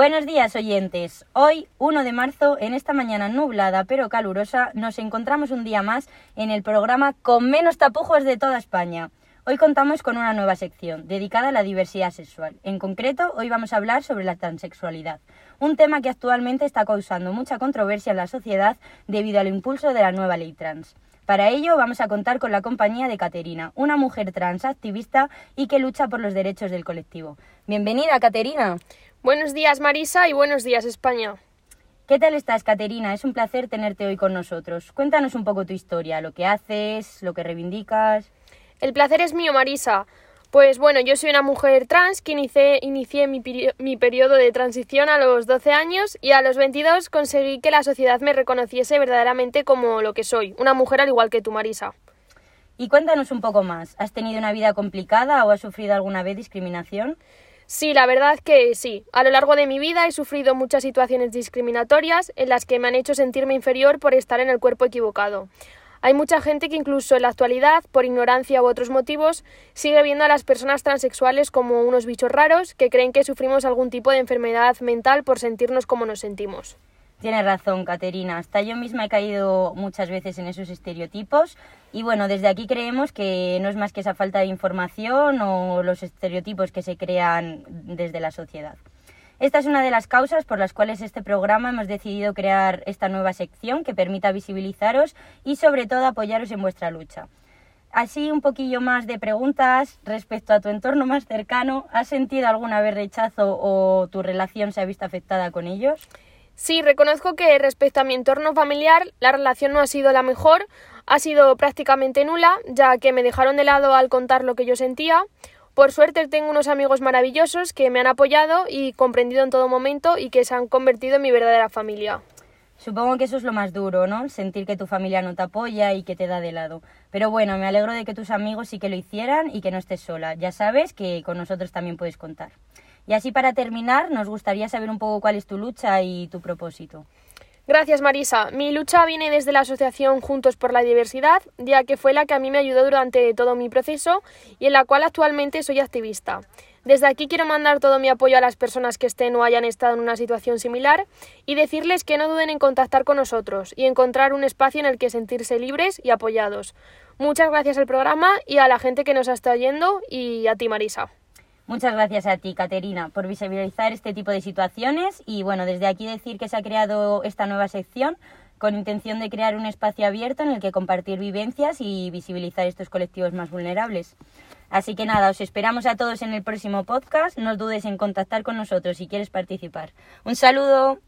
Buenos días oyentes. Hoy, 1 de marzo, en esta mañana nublada pero calurosa, nos encontramos un día más en el programa con menos tapujos de toda España. Hoy contamos con una nueva sección dedicada a la diversidad sexual. En concreto, hoy vamos a hablar sobre la transexualidad, un tema que actualmente está causando mucha controversia en la sociedad debido al impulso de la nueva ley trans. Para ello vamos a contar con la compañía de Caterina, una mujer trans activista y que lucha por los derechos del colectivo. Bienvenida, Caterina. Buenos días, Marisa, y buenos días, España. ¿Qué tal estás, Caterina? Es un placer tenerte hoy con nosotros. Cuéntanos un poco tu historia, lo que haces, lo que reivindicas. El placer es mío, Marisa. Pues bueno, yo soy una mujer trans que inicié, inicié mi, mi, periodo de transición a los 12 años y a los 22 conseguí que la sociedad me reconociese verdaderamente como lo que soy, una mujer al igual que tú, Marisa. Y cuéntanos un poco más. ¿Has tenido una vida complicada o has sufrido alguna vez discriminación? Sí, la verdad que sí. A lo largo de mi vida he sufrido muchas situaciones discriminatorias en las que me han hecho sentirme inferior por estar en el cuerpo equivocado. Hay mucha gente que incluso en la actualidad, por ignorancia u otros motivos, sigue viendo a las personas transexuales como unos bichos raros que creen que sufrimos algún tipo de enfermedad mental por sentirnos como nos sentimos. Tienes razón, Caterina. Hasta yo misma he caído muchas veces en esos estereotipos y bueno, desde aquí creemos que no es más que esa falta de información o los estereotipos que se crean desde la sociedad. Esta es una de las causas por las cuales este programa hemos decidido crear esta nueva sección que permita visibilizaros y sobre todo apoyaros en vuestra lucha. Así un poquillo más de preguntas respecto a tu entorno más cercano. ¿Has sentido alguna vez rechazo o tu relación se ha visto afectada con ellos? Sí, reconozco que respecto a mi entorno familiar la relación no ha sido la mejor, ha sido prácticamente nula, ya que me dejaron de lado al contar lo que yo sentía. Por suerte tengo unos amigos maravillosos que me han apoyado y comprendido en todo momento y que se han convertido en mi verdadera familia. Supongo que eso es lo más duro, ¿no? Sentir que tu familia no te apoya y que te da de lado. Pero bueno, me alegro de que tus amigos sí que lo hicieran y que no estés sola. Ya sabes que con nosotros también puedes contar. Y así para terminar, nos gustaría saber un poco cuál es tu lucha y tu propósito. Gracias, Marisa. Mi lucha viene desde la asociación Juntos por la Diversidad, ya que fue la que a mí me ayudó durante todo mi proceso y en la cual actualmente soy activista. Desde aquí quiero mandar todo mi apoyo a las personas que estén o hayan estado en una situación similar y decirles que no duden en contactar con nosotros y encontrar un espacio en el que sentirse libres y apoyados. Muchas gracias al programa y a la gente que nos estado oyendo y a ti, Marisa. Muchas gracias a ti, Caterina, por visibilizar este tipo de situaciones y bueno, desde aquí decir que se ha creado esta nueva sección con intención de crear un espacio abierto en el que compartir vivencias y visibilizar estos colectivos más vulnerables. Así que nada, os esperamos a todos en el próximo podcast. No dudes en contactar con nosotros si quieres participar. Un saludo.